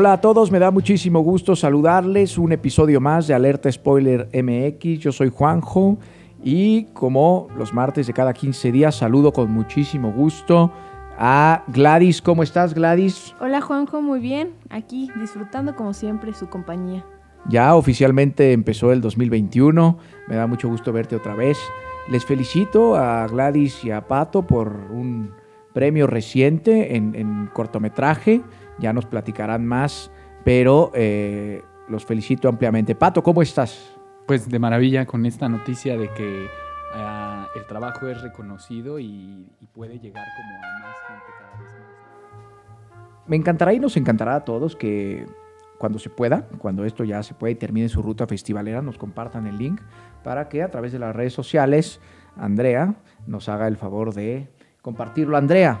Hola a todos, me da muchísimo gusto saludarles. Un episodio más de Alerta Spoiler MX. Yo soy Juanjo y como los martes de cada 15 días saludo con muchísimo gusto a Gladys. ¿Cómo estás Gladys? Hola Juanjo, muy bien. Aquí disfrutando como siempre su compañía. Ya oficialmente empezó el 2021. Me da mucho gusto verte otra vez. Les felicito a Gladys y a Pato por un premio reciente en, en cortometraje ya nos platicarán más, pero eh, los felicito ampliamente. Pato, ¿cómo estás? Pues de maravilla con esta noticia de que uh, el trabajo es reconocido y, y, puede llegar como a más gente cada vez más. Me encantará y nos encantará a todos que cuando se pueda, cuando esto ya se pueda y termine su ruta festivalera, nos compartan el link para que a través de las redes sociales Andrea nos haga el favor de compartirlo. Andrea,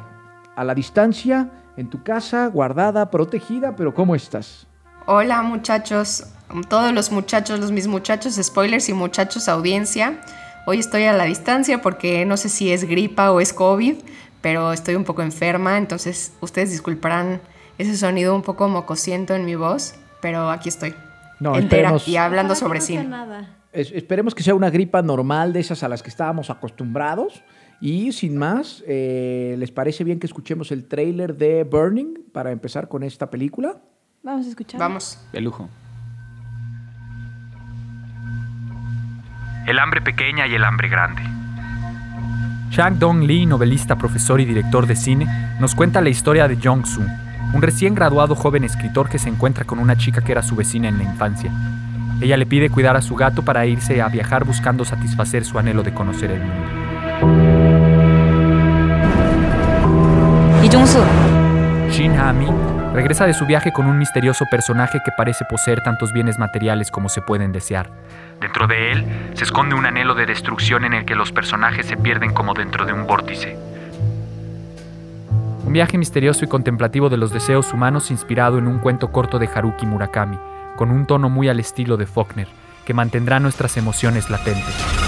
a la distancia, en tu casa, guardada, protegida, pero ¿cómo estás? Hola muchachos, todos los muchachos, los mis muchachos spoilers y muchachos audiencia. Hoy estoy a la distancia porque no sé si es gripa o es COVID, pero estoy un poco enferma, entonces ustedes disculparán ese sonido un poco mocosiento en mi voz, pero aquí estoy. No, entera esperemos, y hablando Ah, sobre no pasa cine. nada. es- esperemos que sea una gripa normal de esas a las que estábamos acostumbrados. Y sin más, eh, ¿les parece bien que escuchemos el tráiler de Burning para empezar con esta película? Vamos a escuchar. Vamos. De lujo. El hambre pequeña y el hambre grande. Shang Dong Lee, novelista, profesor y director de cine, nos cuenta la historia de Jong Soo, un recién graduado joven escritor que se encuentra con una chica que era su vecina en la infancia. Ella le pide cuidar a su gato para irse a viajar buscando satisfacer su anhelo de conocer el mundo. Shin Ha-mi regresa de su viaje con un misterioso personaje que parece poseer tantos bienes materiales como se pueden desear. Dentro de él se esconde un anhelo de destrucción en el que los personajes se pierden como dentro de un vórtice. Un viaje misterioso y contemplativo de los deseos humanos inspirado en un cuento corto de Haruki Murakami, con un tono muy al estilo de Faulkner, que mantendrá nuestras emociones latentes.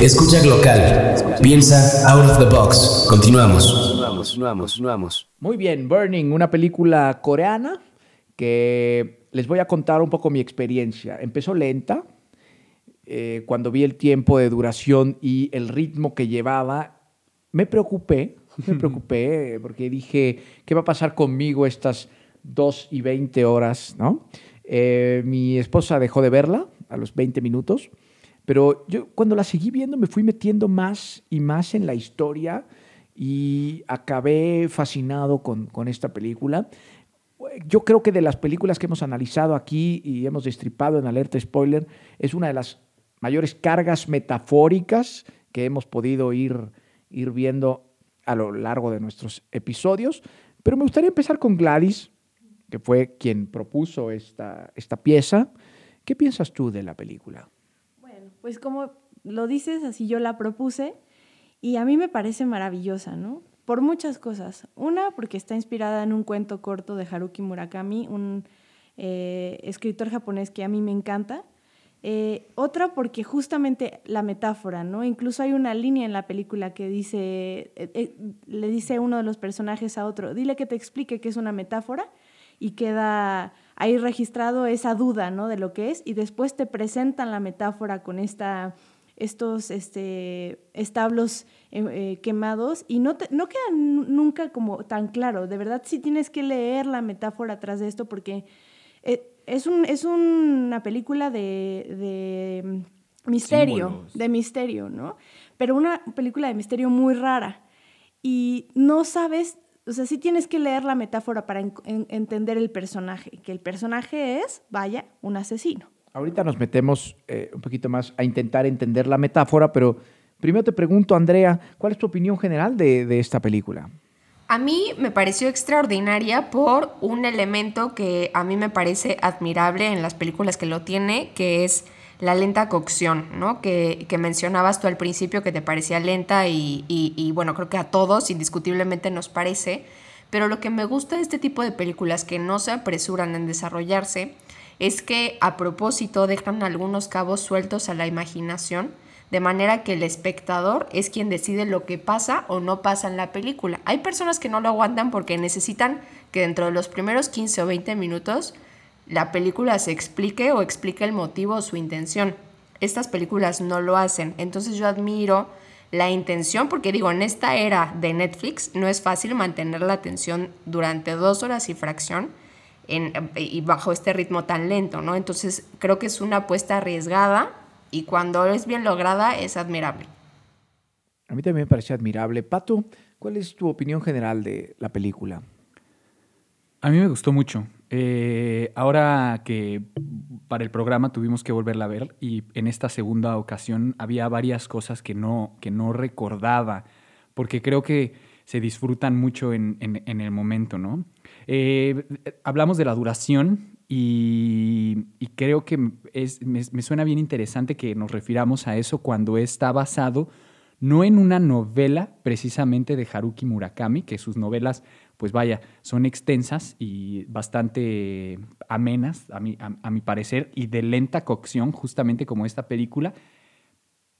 Escucha local. Piensa out of the box. Continuamos. Muy bien, Burning, una película coreana que les voy a contar un poco mi experiencia. Empezó lenta, eh, cuando vi el tiempo de duración y el ritmo que llevaba, me preocupé, me preocupé porque dije, ¿qué va a pasar conmigo estas 2 y 20 horas? ¿no? Eh, mi esposa dejó de verla a los 20 minutos, pero yo cuando la seguí viendo me fui metiendo más y más en la historia y acabé fascinado con, con esta película. Yo creo que de las películas que hemos analizado aquí y hemos destripado en Alerta Spoiler, es una de las mayores cargas metafóricas que hemos podido ir, ir viendo a lo largo de nuestros episodios. Pero me gustaría empezar con Gladys, que fue quien propuso esta, esta pieza. ¿Qué piensas tú de la película? Pues como lo dices, así yo la propuse y a mí me parece maravillosa, ¿no? Por muchas cosas. Una, porque está inspirada en un cuento corto de Haruki Murakami, un eh, escritor japonés que a mí me encanta. Eh, otra porque justamente la metáfora, ¿no? Incluso hay una línea en la película que dice, eh, le dice uno de los personajes a otro, dile que te explique qué es una metáfora y queda ahí registrado esa duda, ¿no? De lo que es y después te presentan la metáfora con esta, estos este, establos quemados y no, no queda nunca como tan claro. De verdad sí tienes que leer la metáfora atrás de esto porque es, un, es una película de, mm, misterio, de misterio, ¿no? Pero una película de misterio muy rara. Y no sabes, o sea, sí tienes que leer la metáfora para entender el personaje, que el personaje es, vaya, un asesino. Ahorita nos metemos eh, un poquito más a intentar entender la metáfora, pero primero te pregunto, Andrea, ¿cuál es tu opinión general de, de esta película? A mí me pareció extraordinaria por un elemento que a mí me parece admirable en las películas que lo tiene, que es la lenta cocción, ¿no? Que, mencionabas tú al principio que te parecía lenta y, y, bueno, creo que a todos indiscutiblemente nos parece, pero lo que me gusta de este tipo de películas que no se apresuran en desarrollarse es que a propósito dejan algunos cabos sueltos a la imaginación de manera que el espectador es quien decide lo que pasa o no pasa en la película. Hay personas que no lo aguantan porque necesitan que dentro de los primeros 15 o 20 minutos la película se explique o explique el motivo o su intención. Estas películas no lo hacen, entonces yo admiro la intención, porque digo, en esta era de Netflix no es fácil mantener la atención durante dos horas y fracción y bajo este ritmo tan lento, ¿no? Entonces creo que es una apuesta arriesgada, y cuando es bien lograda es admirable. A mí también me parece admirable. Pato, ¿cuál es tu opinión general de la película? A mí me gustó mucho. Eh, ahora que para el programa tuvimos que volverla a ver y en esta segunda ocasión había varias cosas que no, que no recordaba, porque creo que se disfrutan mucho en, el momento, ¿no? Eh, hablamos de la duración y, creo que es, me, suena bien interesante que nos refiramos a eso cuando está basado no en una novela precisamente de Haruki Murakami, que sus novelas, pues vaya, son extensas y bastante amenas, a mi, a mi parecer, y de lenta cocción, justamente como esta película,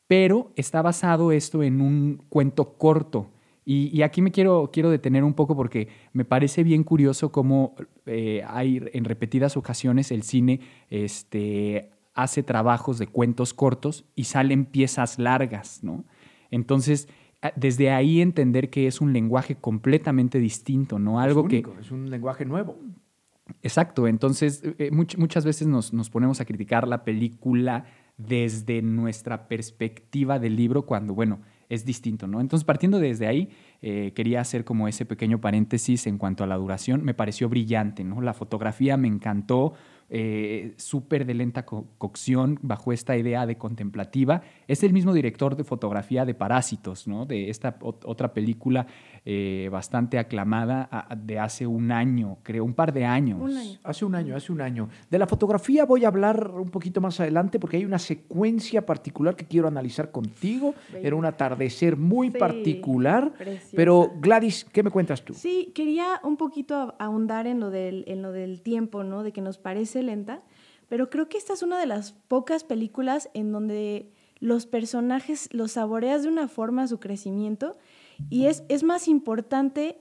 pero está basado esto en un cuento corto y, aquí me quiero, quiero detener un poco porque me parece bien curioso cómo eh, hay en repetidas ocasiones el cine este, hace trabajos de cuentos cortos y salen piezas largas, ¿no? Entonces, desde ahí entender que es un lenguaje completamente distinto, ¿no? Algo es que... Es un lenguaje nuevo. Exacto, entonces eh, muchas veces nos, nos ponemos a criticar la película desde nuestra perspectiva del libro cuando, bueno, es distinto, ¿no? Entonces, partiendo desde ahí, eh, quería hacer como ese pequeño paréntesis en cuanto a la duración. Me pareció brillante, ¿no? La fotografía me encantó, eh, súper de lenta cocción, bajo esta idea de contemplativa. Es el mismo director de fotografía de Parásitos, ¿no? De esta otra película eh, bastante aclamada de hace un año, creo, un par de años. Hace un año, hace un año. De la fotografía voy a hablar un poquito más adelante porque hay una secuencia particular que quiero analizar contigo. Era un atardecer muy particular. Pero Gladys, ¿qué me cuentas tú? Sí, quería un poquito ahondar en lo del, en lo del tiempo, ¿no? De que nos parece lenta, pero creo que esta es una de las pocas películas en donde los personajes los saboreas de una forma su crecimiento y es, es más importante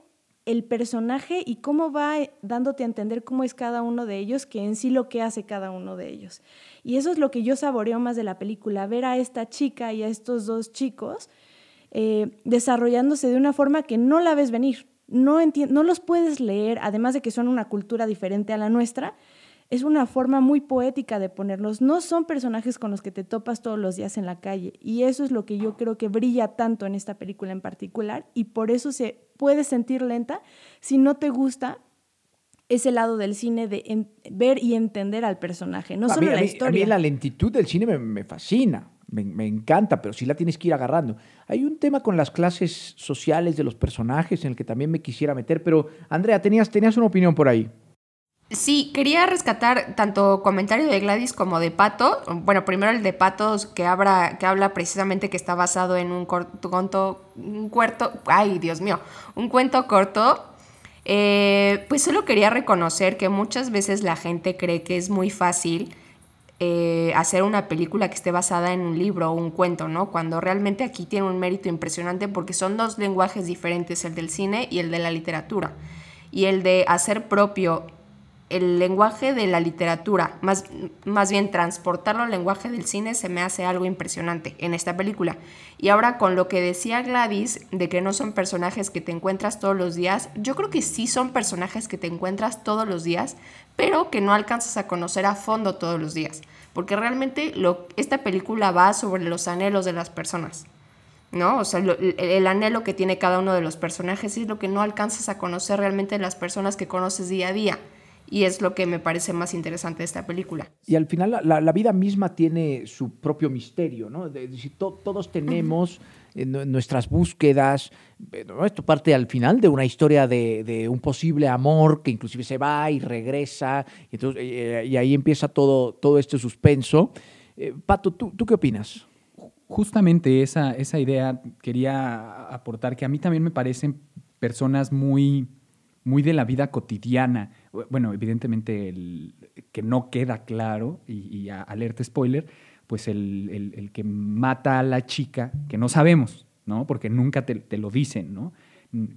el personaje y cómo va dándote a entender cómo es cada uno de ellos que en sí lo que hace cada uno de ellos. Y eso es lo que yo saboreo más de la película, ver a esta chica y a estos dos chicos eh, desarrollándose de una forma que no la ves venir, no, no los puedes leer, además de que son una cultura diferente a la nuestra, es una forma muy poética de ponerlos. No son personajes con los que te topas todos los días en la calle. Y eso es lo que yo creo que brilla tanto en esta película en particular. Y por eso se puede sentir lenta si no te gusta ese lado del cine de ver y entender al personaje, no solo la historia. A mí la lentitud del cine me, fascina, me, me, encanta, pero sí la tienes que ir agarrando. Hay un tema con las clases sociales de los personajes en el que también me quisiera meter, pero Andrea, tenías, tenías una opinión por ahí. Sí, quería rescatar tanto comentario de Gladys como de Pato. Bueno, primero el de Pato que, habla, que habla precisamente que está basado en un corto, un cuarto, ay Dios mío, un cuento corto. Eh, pues solo quería reconocer que muchas veces la gente cree que es muy fácil eh, hacer una película que esté basada en un libro o un cuento, ¿no? Cuando realmente aquí tiene un mérito impresionante porque son dos lenguajes diferentes, el del cine y el de la literatura. Y el de hacer propio el lenguaje de la literatura, más, más bien transportarlo al lenguaje del cine, se me hace algo impresionante en esta película. Y ahora con lo que decía Gladys, de que no son personajes que te encuentras todos los días, yo creo que sí son personajes que te encuentras todos los días, pero que no alcanzas a conocer a fondo todos los días. Porque realmente lo, esta película va sobre los anhelos de las personas. ¿no? O sea, el, el, anhelo que tiene cada uno de los personajes es lo que no alcanzas a conocer realmente de las personas que conoces día a día y es lo que me parece más interesante de esta película. Y al final la, la vida misma tiene su propio misterio, ¿no? De, de, to, todos tenemos en nuestras búsquedas, esto parte al final de una historia de, de, un posible amor que inclusive se va y regresa, y, entonces, eh, y ahí empieza todo, todo este suspenso. Eh, Pato, ¿tú, ¿tú qué opinas? Justamente esa, esa idea quería aportar que a mí también me parecen personas muy muy de la vida cotidiana. Bueno, evidentemente el, que no queda claro, y, y alerta spoiler, pues el, el, el, que mata a la chica, que no sabemos, ¿no? Porque nunca te, te lo dicen, ¿no?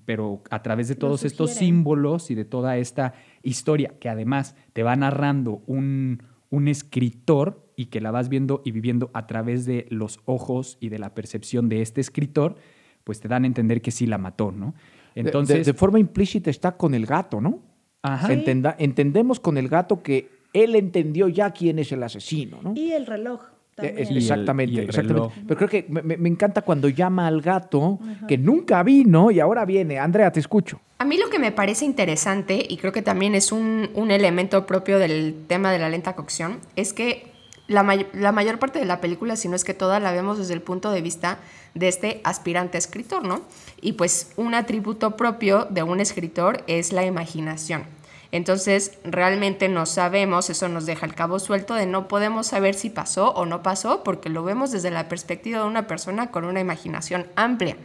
Pero a través de todos estos símbolos y de toda esta historia, que además te va narrando un, un escritor y que la vas viendo y viviendo a través de los ojos y de la percepción de este escritor, pues te dan a entender que sí la mató, ¿no? Entonces, de, de, forma implícita está con el gato, ¿no? Ajá. Entenda, entendemos con el gato que él entendió ya quién es el asesino, ¿no? Y el reloj. Es, exactamente, y el, y el exactamente. Pero creo que me, me, encanta cuando llama al gato Ajá. que nunca vino y ahora viene. Andrea, te escucho. A mí lo que me parece interesante, y creo que también es un, un elemento propio del tema de la lenta cocción, es que la, la, mayor parte de la película, si no es que toda, la vemos desde el punto de vista de este aspirante escritor, ¿no? Y pues un atributo propio de un escritor es la imaginación. Entonces, realmente no sabemos, eso nos deja el cabo suelto de no podemos saber si pasó o no pasó porque lo vemos desde la perspectiva de una persona con una imaginación amplia.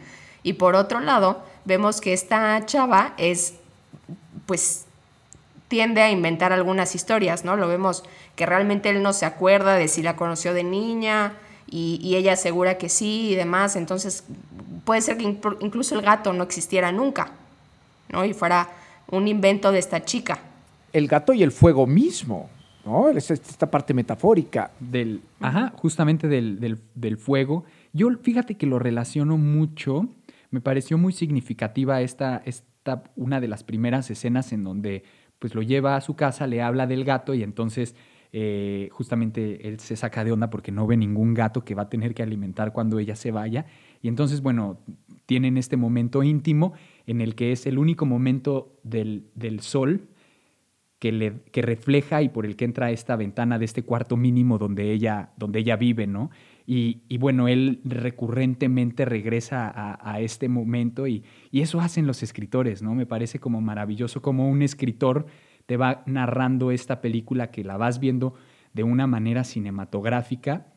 Y por otro lado, vemos que esta chava es, pues, tiende a inventar algunas historias, ¿no? Lo vemos que realmente él no se acuerda de si la conoció de niña y, y ella asegura que sí y demás. Entonces, puede ser que incluso el gato no existiera nunca, ¿no? Y fuera un invento de esta chica. El gato y el fuego mismo, ¿no? Esta parte metafórica. Del, ajá, justamente del, del, del fuego. Yo fíjate que lo relaciono mucho, me pareció muy significativa esta, esta, una de las primeras escenas en donde pues lo lleva a su casa, le habla del gato y entonces eh, justamente él se saca de onda porque no ve ningún gato que va a tener que alimentar cuando ella se vaya. Y entonces, bueno, tienen este momento íntimo en el que es el único momento del, del sol que, le, que refleja y por el que entra esta ventana de este cuarto mínimo donde ella, donde ella vive, ¿no? Y, bueno, él recurrentemente regresa a, a este momento y, y, eso hacen los escritores, ¿no? Me parece como maravilloso como un escritor te va narrando esta película que la vas viendo de una manera cinematográfica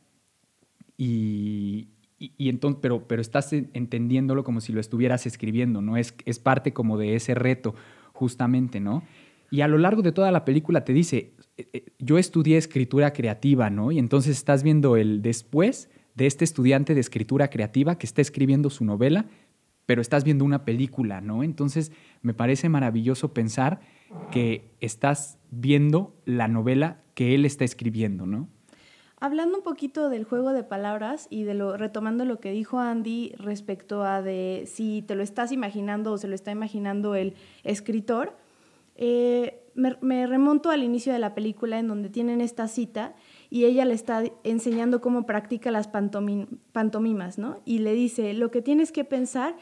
y, y, entonces, pero, pero estás entendiéndolo como si lo estuvieras escribiendo, ¿no? Es, es parte como de ese reto, justamente, ¿no? Y a lo largo de toda la película te dice, yo estudié escritura creativa, ¿no? Y entonces estás viendo el después de este estudiante de escritura creativa que está escribiendo su novela, pero estás viendo una película, ¿no? Entonces me parece maravilloso pensar que estás viendo la novela que él está escribiendo, ¿no? Hablando un poquito del juego de palabras y de lo retomando lo que dijo Andy respecto a de si te lo estás imaginando o se lo está imaginando el escritor, eh, me, me, remonto al inicio de la película en donde tienen esta cita y ella le está enseñando cómo practica las pantomimas, ¿no? Y le dice, lo que tienes que pensar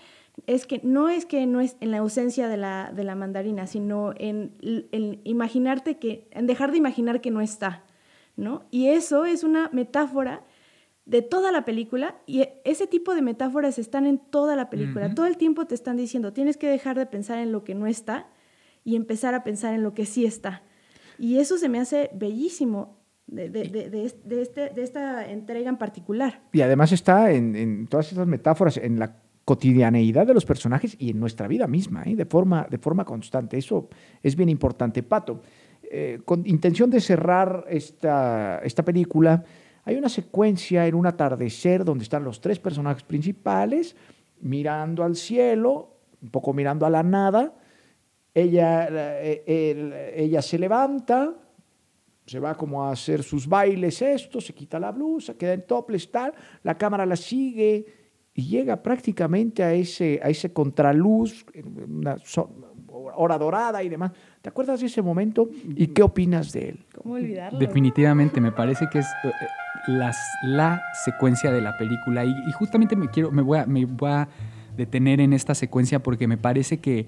es que no es que no es en la ausencia de la, de la mandarina, sino en, en, imaginarte que, en dejar de imaginar que no está, ¿no? Y eso es una metáfora de toda la película y ese tipo de metáforas están en toda la película. Uh -huh. Todo el tiempo te están diciendo, tienes que dejar de pensar en lo que no está y empezar a pensar en lo que sí está. Y eso se me hace bellísimo de, de, de, de este, esta entrega en particular. Y además está en, en, todas estas metáforas, en la cotidianeidad de los personajes y en nuestra vida misma, ¿eh? de, forma, de forma constante. Eso es bien importante. Pato, eh, con intención de cerrar esta, esta película, hay una secuencia en un atardecer donde están los tres personajes principales mirando al cielo, un poco mirando a la nada. Ella, eh, ella se levanta, se va como a hacer sus bailes, esto, se quita la blusa, queda en topless, tal, la cámara la sigue y llega prácticamente a ese, a ese contraluz, una hora dorada y demás. ¿Te acuerdas de ese momento y qué opinas de él? ¿Cómo olvidarlo? Definitivamente, me parece que es eh, la secuencia de la película y, y, justamente me, quiero, me, voy a, me voy a detener en esta secuencia porque me parece que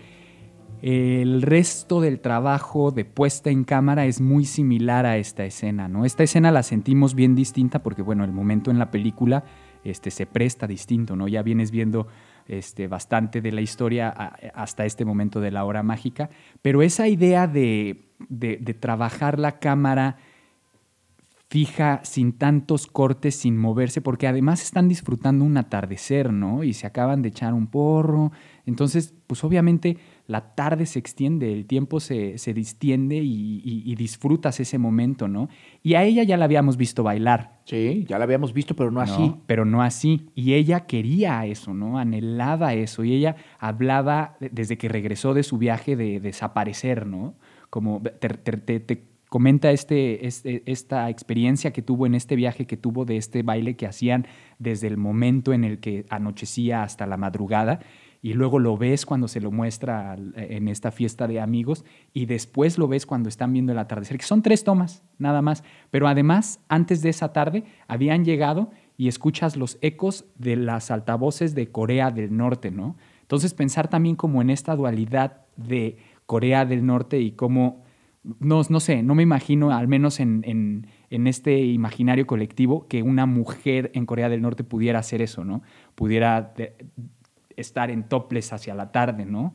el resto del trabajo de puesta en cámara es muy similar a esta escena, ¿no? Esta escena la sentimos bien distinta porque, bueno, el momento en la película este, se presta distinto, ¿no? Ya vienes viendo este, bastante de la historia hasta este momento de la hora mágica, pero esa idea de, de, trabajar la cámara fija, sin tantos cortes, sin moverse, porque además están disfrutando un atardecer, ¿no? Y se acaban de echar un porro. Entonces, pues obviamente la tarde se extiende, el tiempo se, se distiende y, y, y, disfrutas ese momento, ¿no? Y a ella ya la habíamos visto bailar. Sí, ya la habíamos visto, pero no así. Pero no así. Y ella quería eso, ¿no? Anhelaba eso. Y ella hablaba desde que regresó de su viaje de desaparecer, ¿no? Como te, te, te comenta este, este, esta experiencia que tuvo en este viaje que tuvo de este baile que hacían desde el momento en el que anochecía hasta la madrugada y luego lo ves cuando se lo muestra en esta fiesta de amigos y después lo ves cuando están viendo el atardecer, que son tres tomas nada más, pero además antes de esa tarde habían llegado y escuchas los ecos de las altavoces de Corea del Norte, ¿no? Entonces pensar también como en esta dualidad de Corea del Norte y cómo no, no sé, no me imagino, al menos en, en, en, este imaginario colectivo, que una mujer en Corea del Norte pudiera hacer eso, ¿no? Pudiera estar en topless hacia la tarde, ¿no?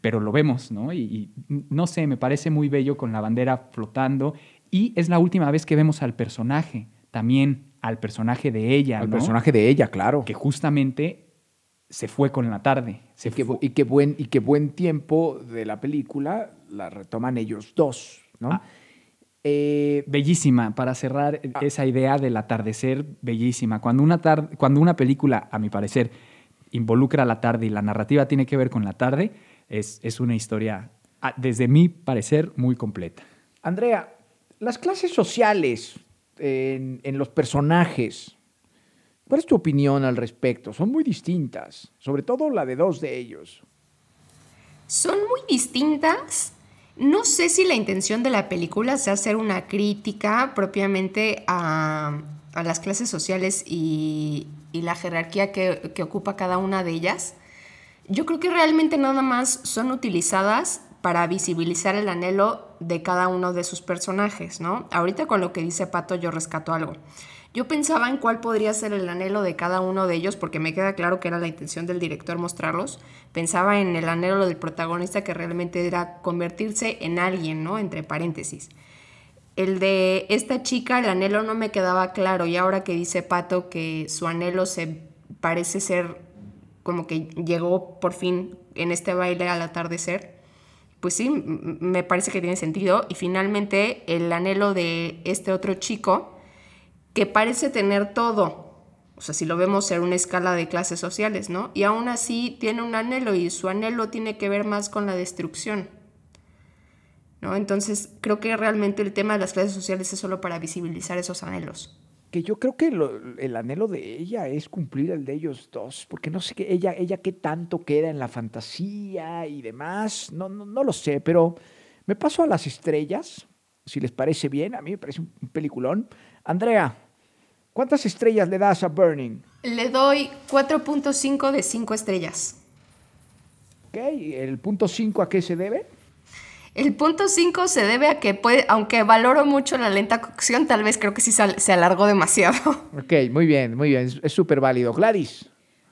Pero lo vemos, ¿no? Y, y, no sé, me parece muy bello con la bandera flotando. Y es la última vez que vemos al personaje, también al personaje de ella. Al ¿no? personaje de ella, claro. Que justamente se fue con la tarde. Y qué, y, qué buen, y qué buen tiempo de la película la retoman ellos dos, ¿no? Ah, eh, bellísima, para cerrar ah, esa idea del atardecer, bellísima. Cuando una, cuando una película, a mi parecer, involucra la tarde y la narrativa tiene que ver con la tarde, es, es una historia, ah, desde mi parecer, muy completa. Andrea, las clases sociales en, en los personajes, ¿cuál es tu opinión al respecto? Son muy distintas, sobre todo la de dos de ellos. Son muy distintas no sé si la intención de la película sea hacer una crítica propiamente a, a las clases sociales y, la jerarquía que, que, ocupa cada una de ellas. Yo creo que realmente nada más son utilizadas para visibilizar el anhelo de cada uno de sus personajes, ¿no? Ahorita con lo que dice Pato yo rescato algo. Yo pensaba en cuál podría ser el anhelo de cada uno de ellos, porque me queda claro que era la intención del director mostrarlos. Pensaba en el anhelo del protagonista, que realmente era convertirse en alguien, ¿no? Entre paréntesis. El de esta chica, el anhelo no me quedaba claro, y ahora que dice Pato que su anhelo se parece ser como que llegó por fin en este baile al atardecer, pues sí, me parece que tiene sentido. Y finalmente el anhelo de este otro chico, que parece tener todo. O sea, si lo vemos en una escala de clases sociales, ¿no? Y aún así tiene un anhelo y su anhelo tiene que ver más con la destrucción. ¿No? Entonces, creo que realmente el tema de las clases sociales es solo para visibilizar esos anhelos. Que yo creo que lo, el anhelo de ella es cumplir el de ellos dos, porque no sé qué, ella, ella qué tanto queda en la fantasía y demás, no, no, no lo sé, pero me paso a las estrellas, si les parece bien, a mí me parece un peliculón. Andrea, ¿Cuántas estrellas le das a Burning? Le doy 4.5 de 5 estrellas. Ok, ¿el punto 5 a qué se debe? El punto 5 se debe a que, puede, aunque valoro mucho la lenta cocción, tal vez creo que sí se alargó demasiado. Ok, muy bien, muy bien, es súper válido. Gladys.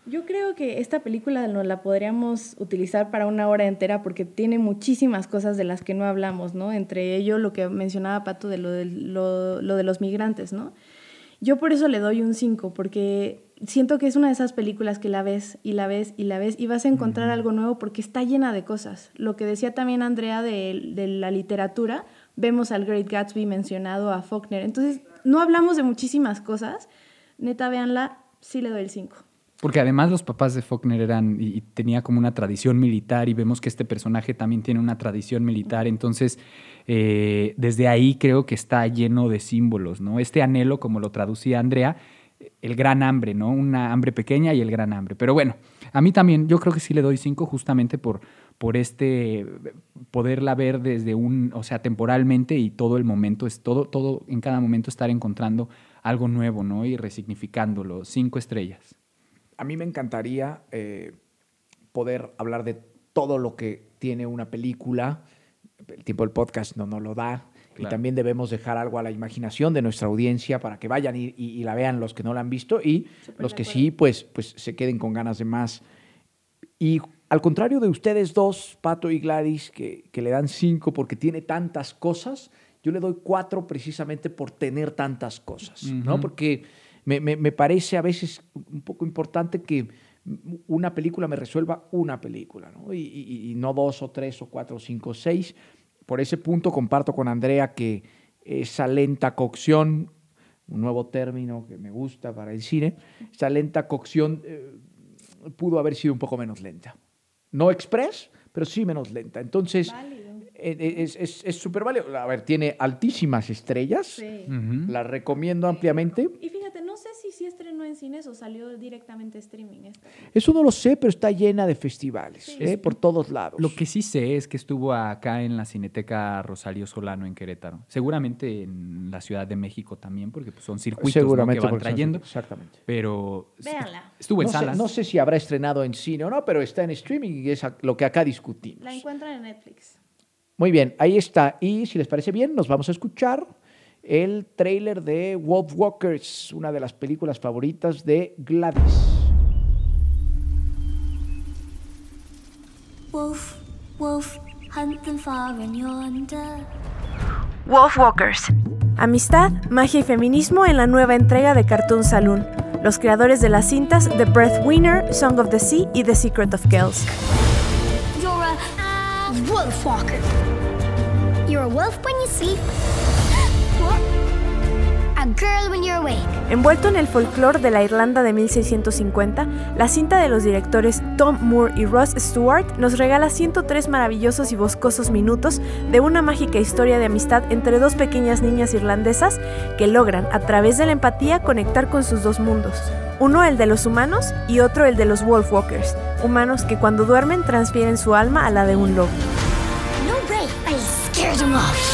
Yo creo que esta película nos la podríamos utilizar para una hora entera porque tiene muchísimas cosas de las que no hablamos, ¿no? Entre ello lo que mencionaba Pato de lo de, lo, lo de los migrantes, ¿no? Yo por eso le doy un 5, porque siento que es una de esas películas que la ves y la ves y la ves y vas a encontrar algo nuevo porque está llena de cosas. Lo que decía también Andrea de, de la literatura, vemos al Great Gatsby mencionado, a Faulkner. Entonces, no hablamos de muchísimas cosas. Neta, véanla, sí le doy el 5. Porque además los papás de Faulkner eran y, tenía como una tradición militar y vemos que este personaje también tiene una tradición militar. Entonces, eh, desde ahí creo que está lleno de símbolos, ¿no? Este anhelo, como lo traducía Andrea, el gran hambre, ¿no? Una hambre pequeña y el gran hambre. Pero bueno, a mí también, yo creo que sí le doy cinco justamente por, por este poderla ver desde un, o sea, temporalmente y todo el momento, es todo, todo, en cada momento estar encontrando algo nuevo, ¿no? Y resignificándolo. Cinco estrellas a mí me encantaría eh, poder hablar de todo lo que tiene una película. El tiempo del podcast no nos lo da. Y también debemos dejar algo a la imaginación de nuestra audiencia para que vayan y, la vean los que no la han visto y los que sí, pues, pues se queden con ganas de más. Y al contrario de ustedes dos, Pato y Gladys, que, le dan cinco porque tiene tantas cosas, yo le doy cuatro precisamente por tener tantas cosas, ¿no? Porque me, parece a veces un poco importante que una película me resuelva una película, ¿no? Y, no dos o tres o cuatro o cinco o seis. Por ese punto comparto con Andrea que esa lenta cocción, un nuevo término que me gusta para el cine, esa lenta cocción eh, pudo haber sido un poco menos lenta. No express, pero sí menos lenta. Entonces, eh, es súper es, válido. A ver, tiene altísimas estrellas. Sí. La recomiendo ampliamente. Y fíjate, no sé si sí estrenó en cines o salió directamente streaming. Eso no lo sé, pero está llena de festivales, ¿eh? por todos lados. Lo que sí sé es que estuvo acá en la Cineteca Rosario Solano en Querétaro. Seguramente en la Ciudad de México también, porque pues, son circuitos que van trayendo. exactamente. Pero Véanla. estuvo en no salas. Sé, no sé si habrá estrenado en cine o no, pero está en streaming y es lo que acá discutimos. La encuentran en Netflix. Muy bien, ahí está. Y si les parece bien, nos vamos a escuchar el trailer de Wolf Walkers, una de las películas favoritas de Gladys. Wolf, wolf, hunting far and yonder. Wolf Walkers. Amistad, magia y feminismo en la nueva entrega de Cartoon Saloon. Los creadores de las cintas The Breathwinner, Song of the Sea y The Secret of Kells. You're a wolf walker. You're a wolf when you sleep. Envuelto en el folclore de la Irlanda de 1650, la cinta de los directores Tom Moore y Ross Stewart nos regala 103 maravillosos y boscosos minutos de una mágica historia de amistad entre dos pequeñas niñas irlandesas que logran, a través de la empatía, conectar con sus dos mundos. Uno el de los humanos y otro el de los Wolfwalkers, humanos que cuando duermen transfieren su alma a la de un lobo. off.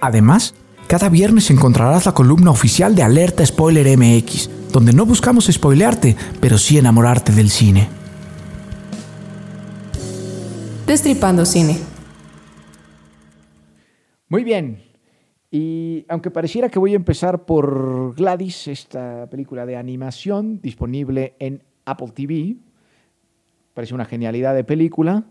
Además, cada viernes encontrarás la columna oficial de Alerta Spoiler MX, donde no buscamos spoilearte, pero sí enamorarte del cine. Destripando cine. Muy bien. Y aunque pareciera que voy a empezar por Gladys, esta película de animación disponible en Apple TV, parece una genialidad de película,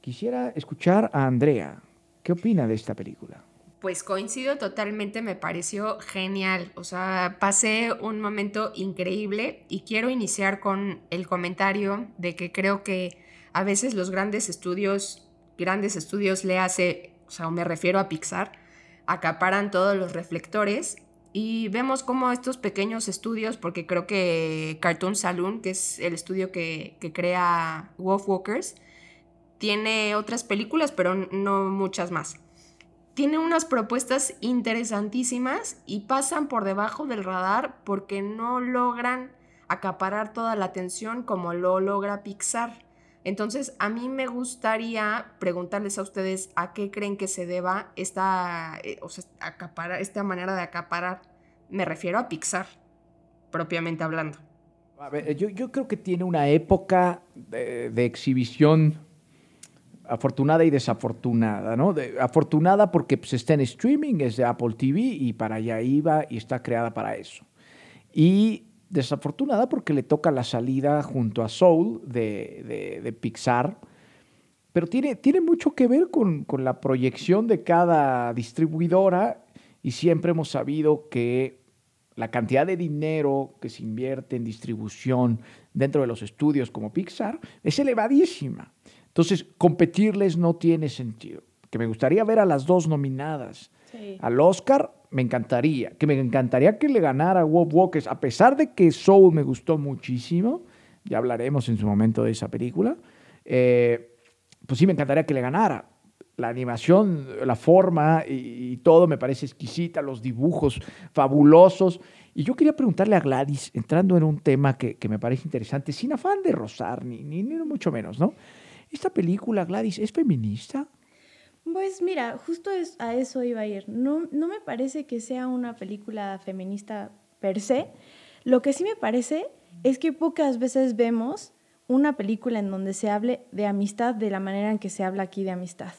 quisiera escuchar a Andrea. ¿Qué opina de esta película? Pues coincido totalmente, me pareció genial, o sea, pasé un momento increíble y quiero iniciar con el comentario de que creo que a veces los grandes estudios, grandes estudios le hace, o sea, me refiero a Pixar, acaparan todos los reflectores y vemos como estos pequeños estudios, porque creo que Cartoon Saloon, que es el estudio que, que crea Wolf Walkers, tiene otras películas, pero no muchas más tiene unas propuestas interesantísimas y pasan por debajo del radar porque no logran acaparar toda la atención como lo logra Pixar. Entonces, a mí me gustaría preguntarles a ustedes a qué creen que se deba esta, eh, o sea, esta manera de acaparar. Me refiero a Pixar, propiamente hablando. A ver, yo, creo que tiene una época de exhibición afortunada y desafortunada, ¿no? Afortunada porque pues, está en streaming, es de Apple TV y para allá iba y está creada para eso. Y desafortunada porque le toca la salida junto a Soul de, de- de Pixar, pero tiene, tiene mucho que ver con, con la proyección de cada distribuidora y siempre hemos sabido que la cantidad de dinero que se invierte en distribución dentro de los estudios como Pixar es elevadísima. Entonces, competirles no tiene sentido. Que me gustaría ver a las dos nominadas. Sí. Al Oscar me encantaría, que me encantaría que le ganara Wolf Walkers, a pesar de que Soul me gustó muchísimo, ya hablaremos en su momento de esa película, eh, pues sí me encantaría que le ganara. La animación, la forma y, y todo me parece exquisita, los dibujos fabulosos. Y yo quería preguntarle a Gladys, entrando en un tema que, que me parece interesante, sin afán de rozar, ni, ni, ni mucho menos, ¿no? ¿Esta película, Gladys, es feminista? Pues mira, justo a eso iba a ir. No, no me parece que sea una película feminista per se. Lo que sí me parece es que pocas veces vemos una película en donde se hable de amistad de la manera en que se habla aquí de amistad.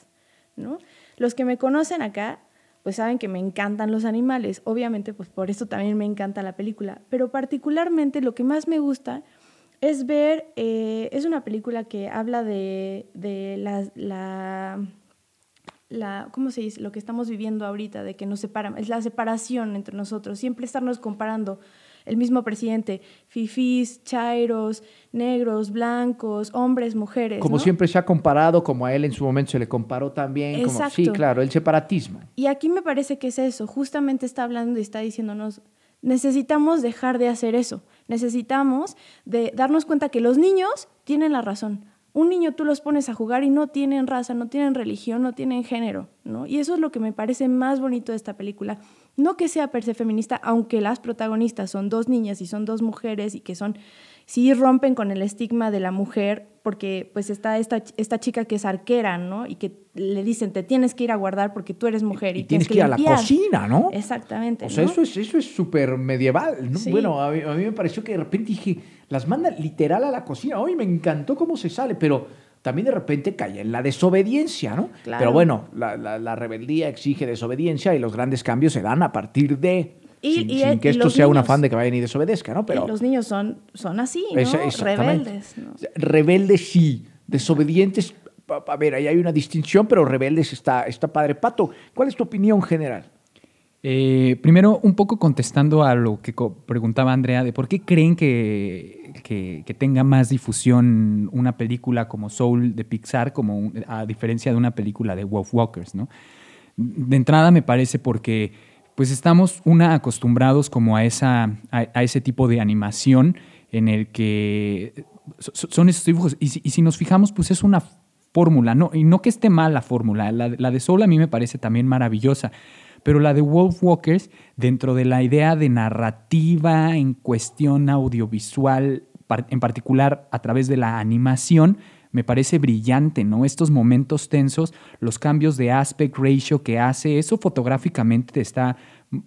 ¿no? Los que me conocen acá, pues saben que me encantan los animales. Obviamente, pues por eso también me encanta la película. Pero particularmente lo que más me gusta es ver, eh, es una película que habla de, de la, la, la, ¿cómo se dice? Lo que estamos viviendo ahorita, de que nos separan, es la separación entre nosotros, siempre estarnos comparando. El mismo presidente, fifís, chairos, negros, blancos, hombres, mujeres. Como ¿no? siempre se ha comparado, como a él en su momento se le comparó también. Como, sí, claro, el separatismo. Y aquí me parece que es eso, justamente está hablando y está diciéndonos, necesitamos dejar de hacer eso, necesitamos de darnos cuenta que los niños tienen la razón. Un niño tú los pones a jugar y no tienen raza, no tienen religión, no tienen género, ¿no? Y eso es lo que me parece más bonito de esta película. No que sea per se feminista, aunque las protagonistas son dos niñas y son dos mujeres y que son, sí rompen con el estigma de la mujer, porque pues está esta, esta chica que es arquera, ¿no? Y que le dicen, te tienes que ir a guardar porque tú eres mujer y, Y tienes que ir a la limpiar". cocina, ¿no? Exactamente. O sea, ¿no? eso es eso es súper medieval. ¿no? Sí. Bueno, a mí, a mí me pareció que de repente dije, las manda literal a la cocina. Hoy me encantó cómo se sale, pero también de repente cae en la desobediencia, ¿no? Claro. Pero bueno, la, la- la rebeldía exige desobediencia y los grandes cambios se dan a partir de... Y- sin, y- sin y que esto sea un afán de que vayan y desobedezca, ¿no? Pero los niños son, son así, ¿no? Rebeldes. ¿no? Rebeldes sí, desobedientes. A ver, ahí hay una distinción, pero rebeldes está, está padre. Pato, ¿cuál es tu opinión general? Eh, primero, un poco contestando a lo que co- preguntaba Andrea, de por qué creen que, que- que tenga más difusión una película como Soul de Pixar, como un- a diferencia de una película de Wolf Walkers, ¿no? De entrada me parece porque pues estamos una acostumbrados como a, esa, a, ese tipo de animación en el que so- so- son esos dibujos. Y si, nos fijamos, pues es una fórmula, ¿no? Y no que esté mal la fórmula, la, la de Soul a mí me parece también maravillosa, pero la de Wolf Walkers, dentro de la idea de narrativa en cuestión audiovisual, en particular a través de la animación, me parece brillante, ¿no? Estos momentos tensos, los cambios de aspect ratio que hace, eso fotográficamente te está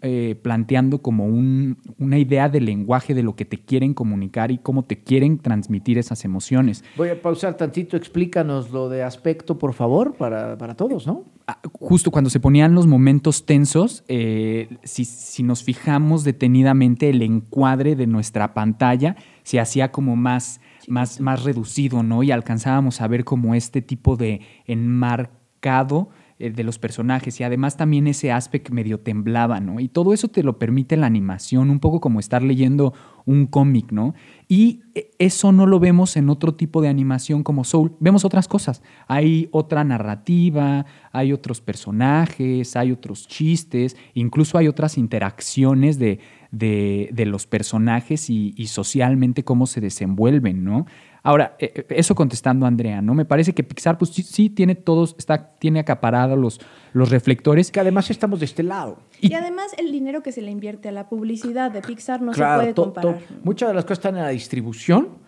eh, planteando como un- una idea de lenguaje de lo que te quieren comunicar y cómo te quieren transmitir esas emociones. Voy a pausar tantito, explícanos lo de aspecto, por favor, para, para todos, ¿no? Ah, justo cuando se ponían los momentos tensos, eh, si, si nos fijamos detenidamente el encuadre de nuestra pantalla, se hacía como más, más, más reducido, ¿no? Y alcanzábamos a ver como este tipo de enmarcado eh, de los personajes y además también ese aspecto medio temblaba, ¿no? Y todo eso te lo permite la animación, un poco como estar leyendo un cómic, ¿no? Y eh, eso no lo vemos en otro tipo de animación como Soul, vemos otras cosas. Hay otra narrativa, hay otros personajes, hay otros chistes, incluso hay otras interacciones de, de, de los personajes y, y, socialmente cómo se desenvuelven, ¿no? Ahora, eh, eh, eso contestando a Andrea, ¿no? Me parece que Pixar, pues sí, sí tiene todos, está, tiene acaparados los, los reflectores. Que además estamos de este lado. Y, además el dinero que se le invierte a la publicidad de Pixar no se puede comparar. muchas de las cosas están en la distribución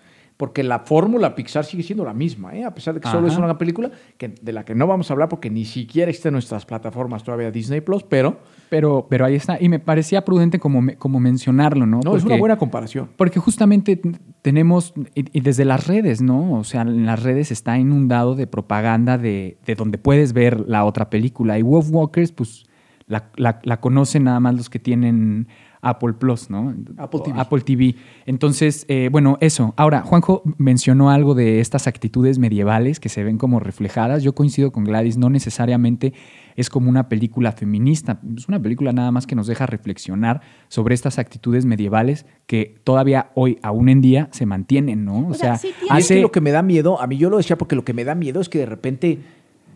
porque la fórmula Pixar sigue siendo la misma, ¿eh? a pesar de que solo es una película que, de la que no vamos a hablar porque ni siquiera está en nuestras plataformas todavía Disney Plus, pero... Pero, pero ahí está. Y me parecía prudente como, como mencionarlo, ¿no? No, es una buena comparación. Porque justamente tenemos, y, desde las redes, ¿no? O sea, en las redes está inundado de propaganda de, de donde puedes ver la otra película. Y Wolf Walkers, pues la, la, la conocen nada más los que tienen Apple Plus, ¿no? Apple TV. Apple TV. Entonces, eh, bueno, eso. Ahora, Juanjo mencionó algo de estas actitudes medievales que se ven como reflejadas. Yo coincido con Gladys, no necesariamente es como una película feminista, es una película nada más que nos deja reflexionar sobre estas actitudes medievales que todavía hoy, aún en día, se mantienen, ¿no? O, sea, hace... lo que me da miedo, a mí yo lo decía porque lo que me da miedo es que de repente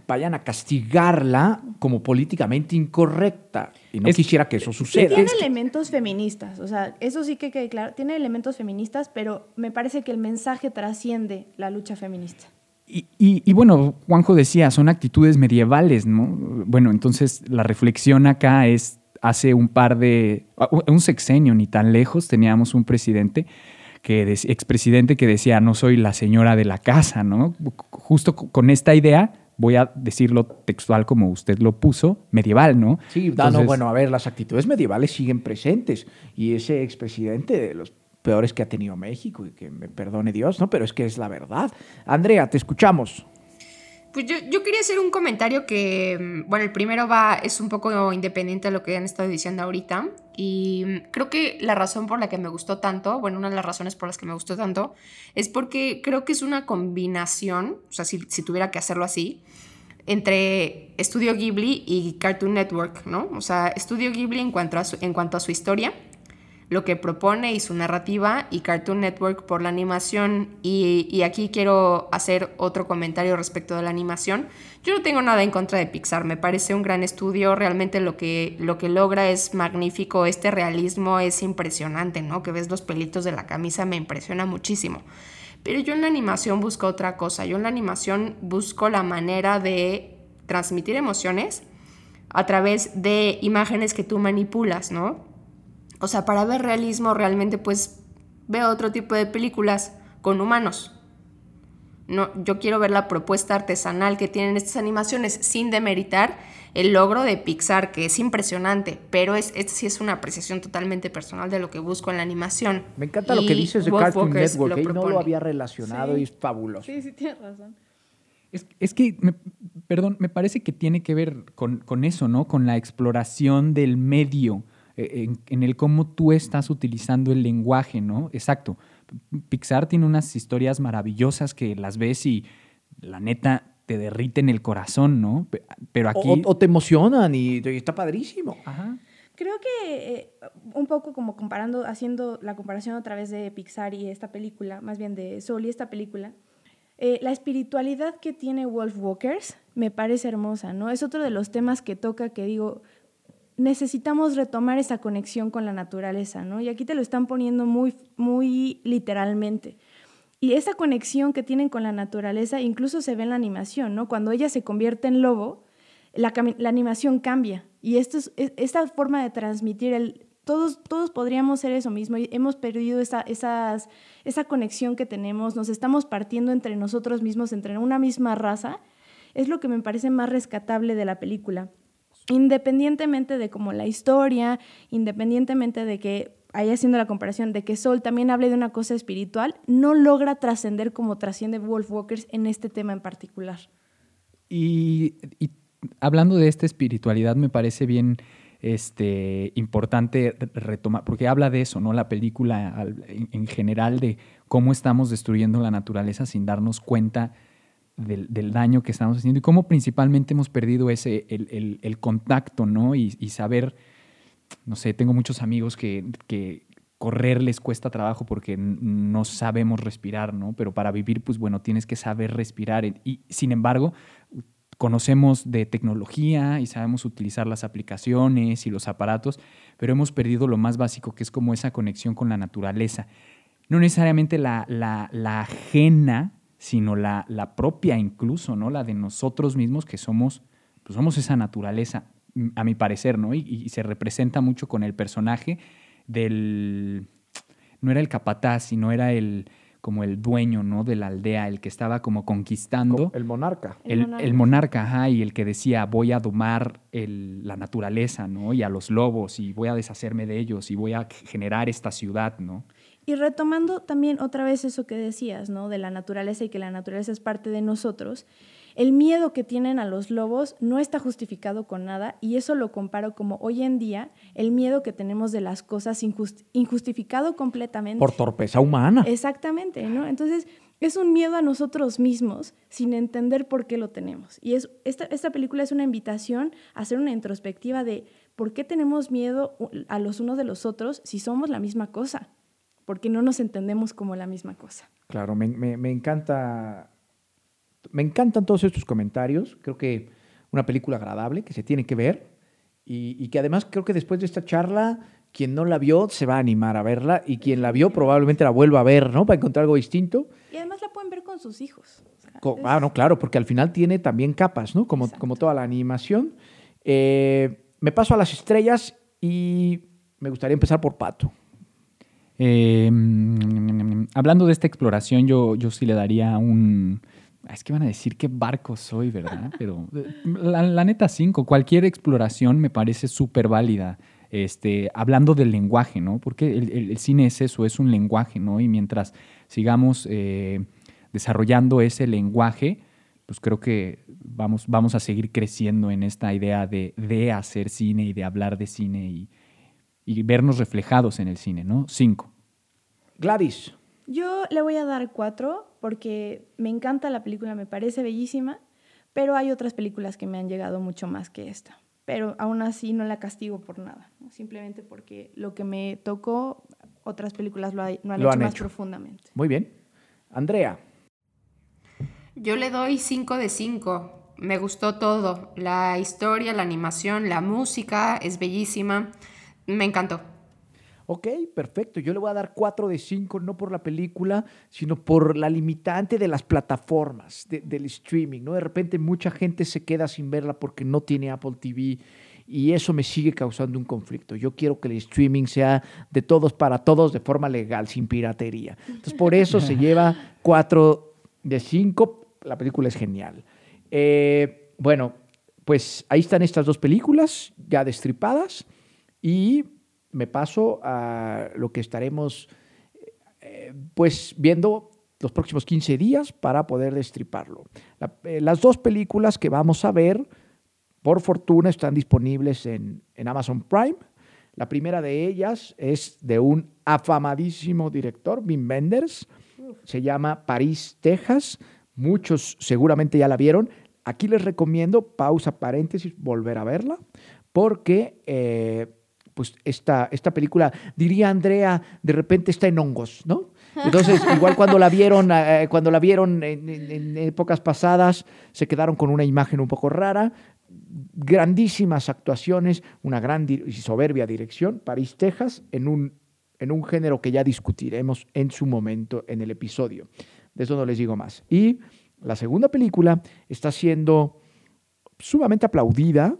vayan a castigarla como políticamente incorrecta. Y no quisiera que eso suceda. Tiene elementos feministas, o sea, eso sí que quede claro, tiene elementos feministas, pero me parece que el mensaje trasciende la lucha feminista. Y, y, bueno, Juanjo decía, son actitudes medievales, ¿no? Bueno, entonces la reflexión acá es, hace un par de, un sexenio ni tan lejos, teníamos un presidente que expresidente que decía, no soy la señora de la casa, ¿no? Justo con esta idea voy a decirlo textual como usted lo puso, medieval, ¿no? Sí, bueno, a ver, las actitudes medievales siguen presentes y ese expresidente de los peores que ha tenido México y que me perdone Dios, ¿no? Pero es que es la verdad. Andrea, te escuchamos. Pues yo, yo, quería hacer un comentario que, mm, bueno, el primero va, es un poco independiente de lo que han estado diciendo ahorita. Y mm, creo que la razón por la que me gustó tanto, bueno, una de las razones por las que me gustó tanto, es porque creo que es una combinación, o sea, si, si tuviera que hacerlo así, entre Studio Ghibli y Cartoon Network, ¿no? O sea, Studio Ghibli en cuanto a su, en cuanto a su historia lo que propone y su narrativa y Cartoon Network por la animación. Y, aquí quiero hacer otro comentario respecto de la animación. Yo no tengo nada en contra de Pixar, me parece un gran estudio, realmente lo que, lo que logra es magnífico, este realismo es impresionante, ¿no? Que ves los pelitos de la camisa me impresiona muchísimo. Pero yo en la animación busco otra cosa, yo en la animación busco la manera de transmitir emociones a través de imágenes que tú manipulas, ¿no? O sea, para ver realismo realmente pues veo otro tipo de películas con humanos. No, yo quiero ver la propuesta artesanal que tienen estas animaciones sin demeritar el logro de Pixar, que es impresionante, pero es, esta sí es una apreciación totalmente personal de lo que busco en la animación. Me encanta lo que dices de Cartoon Network, lo no lo había relacionado y es fabuloso. Sí, sí, tienes razón. Es, que, perdón, me parece que tiene que ver con, con eso, ¿no? Con la exploración del medio eh, en, el cómo tú estás utilizando el lenguaje, ¿no? Exacto. Pixar tiene unas historias maravillosas que las ves y la neta te derriten el corazón, ¿no? Pero aquí... O, te emocionan y, está padrísimo. Creo que eh, un poco como comparando, haciendo la comparación a través de Pixar y esta película, más bien de Soul y esta película, eh, la espiritualidad que tiene Wolf Walkers me parece hermosa, ¿no? Es otro de los temas que toca que digo, necesitamos retomar esa conexión con la naturaleza, ¿no? Y aquí te lo están poniendo muy, muy literalmente. Y esa conexión que tienen con la naturaleza incluso se ve en la animación, ¿no? Cuando ella se convierte en lobo, la, animación cambia. Y esta forma de transmitir el... Todos, todos podríamos ser eso mismo. hemos perdido esa conexión que tenemos. Nos estamos partiendo entre nosotros mismos, entre una misma raza. Es lo que me parece más rescatable de la película independientemente de como la historia, independientemente de que ahí haciendo la comparación de que Sol también hable de una cosa espiritual, no logra trascender como trasciende Wolfwalkers en este tema en particular. Y, hablando de esta espiritualidad, me parece bien este, importante retomar, porque habla de eso, ¿no? La película en general de cómo estamos destruyendo la naturaleza sin darnos cuenta del, daño que estamos haciendo y cómo principalmente hemos perdido ese, el, contacto, ¿no? Y, saber, no sé, tengo muchos amigos que, que, correr les cuesta trabajo porque no sabemos respirar, ¿no? Pero para vivir, pues bueno, tienes que saber respirar. Y sin embargo, conocemos de tecnología y sabemos utilizar las aplicaciones y los aparatos, pero hemos perdido lo más básico, que es como esa conexión con la naturaleza. No necesariamente la, la, ajena, sino la, la, propia incluso, ¿no? La de nosotros mismos, que somos, pues somos esa naturaleza, a mi parecer, ¿no? y se representa mucho con el personaje del... No era el capataz, sino era el como el dueño ¿no? de la aldea, el que estaba como conquistando. El monarca. El, monarca, ajá, y el que decía, voy a domar la naturaleza, ¿no? Y a los lobos, y voy a deshacerme de ellos, y voy a generar esta ciudad, ¿no? Y retomando también otra vez eso que decías, ¿no? De la naturaleza y que la naturaleza es parte de nosotros. El miedo que tienen a los lobos no está justificado con nada y eso lo comparo como hoy en día el miedo que tenemos de las cosas injustificado completamente. Por torpeza humana. Exactamente, ¿no? Entonces es un miedo a nosotros mismos sin entender por qué lo tenemos. Y es, esta, esta película es una invitación a hacer una introspectiva de por qué tenemos miedo a los unos de los otros si somos la misma cosa, porque no nos entendemos como la misma cosa. Claro, me, me encanta me encantan todos estos comentarios. Creo que una película agradable que se tiene que ver y, que además creo que después de esta charla, quien no la vio se va a animar a verla y quien la vio probablemente la vuelva a ver, ¿no? Para encontrar algo distinto. Y además la pueden ver con sus hijos. ah, no, claro, porque al final tiene también capas, ¿no? Como, como toda la animación. Eh, me paso a las estrellas y me gustaría empezar por Pato. Eh, hablando de esta exploración, yo, yo sí le daría un es que van a decir qué barco soy, ¿verdad? Pero la, neta, cinco. Cualquier exploración me parece súper válida. Este, hablando del lenguaje, ¿no? Porque el, cine es eso, es un lenguaje, ¿no? Y mientras sigamos eh, desarrollando ese lenguaje, pues creo que vamos, vamos a seguir creciendo en esta idea de, de hacer cine y de hablar de cine y, y vernos reflejados en el cine, ¿no? Cinco. Gladys. Yo le voy a dar cuatro porque me encanta la película, me parece bellísima, pero hay otras películas que me han llegado mucho más que esta. Pero aún así no la castigo por nada, simplemente porque lo que me tocó, otras películas lo, han, hecho más profundamente. Muy bien. Andrea. Yo le doy 5 de 5. Me gustó todo. La historia, la animación, la música es bellísima. Me encantó. Ok, perfecto. Yo le voy a dar 4 de 5, no por la película, sino por la limitante de las plataformas, del streaming. ¿no? De repente mucha gente se queda sin verla porque no tiene Apple TV y eso me sigue causando un conflicto. Yo quiero que el streaming sea de todos para todos de forma legal, sin piratería. Entonces, por eso se lleva 4 de 5. La película es genial. Eh, bueno, pues ahí están estas dos películas ya destripadas y me paso a lo que estaremos eh, pues viendo los próximos 15 días para poder destriparlo. Eh, las dos películas que vamos a ver, por fortuna, están disponibles en, en Amazon Prime. La primera de ellas es de un afamadísimo director, Wim Wenders. Se llama París, Texas. Muchos seguramente ya la vieron. Aquí les recomiendo, pausa, paréntesis, volver a verla, porque eh, pues esta, esta película, diría Andrea, de repente está en hongos, ¿no? Entonces, igual cuando la vieron, eh, cuando la vieron en, épocas pasadas, se quedaron con una imagen un poco rara. Grandísimas actuaciones, una gran y soberbia dirección, París, Texas, en un, en un género que ya discutiremos en su momento en el episodio. De eso no les digo más. Y la segunda película está siendo sumamente aplaudida,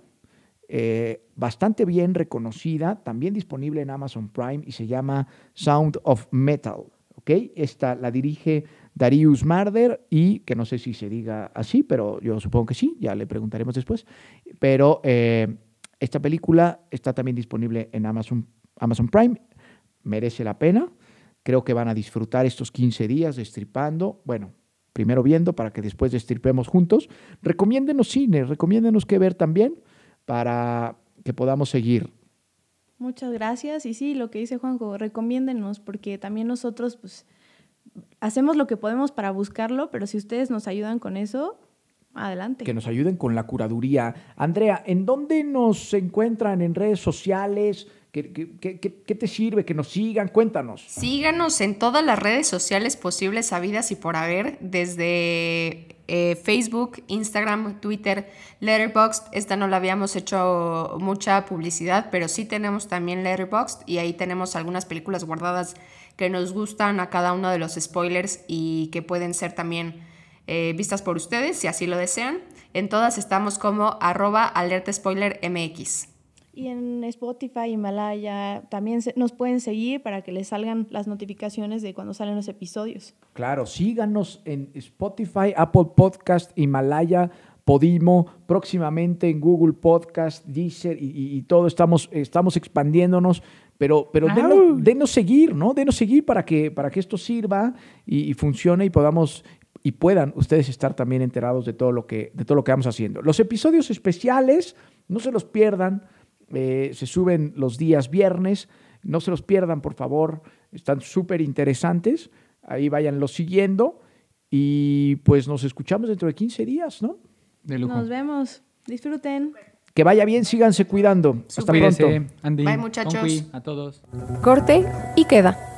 eh, bastante bien reconocida, también disponible en Amazon Prime y se llama Sound of Metal. ¿okay? Esta la dirige Darius Marder y que no sé si se diga así, pero yo supongo que sí, ya le preguntaremos después. Pero eh, esta película está también disponible en Amazon, Amazon Prime, merece la pena. Creo que van a disfrutar estos 15 días destripando. Bueno, primero viendo para que después destripemos juntos. Recomiéndenos cine, recomiéndenos qué ver también para que podamos seguir. Muchas gracias. Y sí, lo que dice Juanjo, recomiéndenos, porque también nosotros pues, hacemos lo que podemos para buscarlo, pero si ustedes nos ayudan con eso, adelante. Que nos ayuden con la curaduría. Andrea, ¿en dónde nos encuentran en redes sociales? ¿Qué, qué, te sirve? Que nos sigan, cuéntanos. Síganos en todas las redes sociales posibles, habidas y por haber, desde eh, Facebook, Instagram, Twitter, Letterboxd. Esta no la habíamos hecho mucha publicidad, pero sí tenemos también Letterboxd y ahí tenemos algunas películas guardadas que nos gustan a cada uno de los spoilers y que pueden ser también eh, vistas por ustedes si así lo desean. En todas estamos como arroba alerta spoiler MX. Y en Spotify, Himalaya, también nos pueden seguir para que les salgan las notificaciones de cuando salen los episodios. Claro, síganos en Spotify, Apple Podcast, Himalaya, Podimo, próximamente en Google Podcast, Deezer y, todo. Estamos, estamos expandiéndonos, pero, pero denos, seguir, ¿no? Denos seguir para que, para que esto sirva y, funcione y podamos y puedan ustedes estar también enterados de todo lo que, de todo lo que vamos haciendo. Los episodios especiales, no se los pierdan eh, se suben los días viernes. No se los pierdan, por favor. Están súper interesantes. Ahí váyanlos siguiendo. Y pues nos escuchamos dentro de 15 días, ¿no? Nos vemos. Disfruten. Que vaya bien, síganse cuidando. Hasta pronto. Bye, muchachos. A todos. Corte y queda.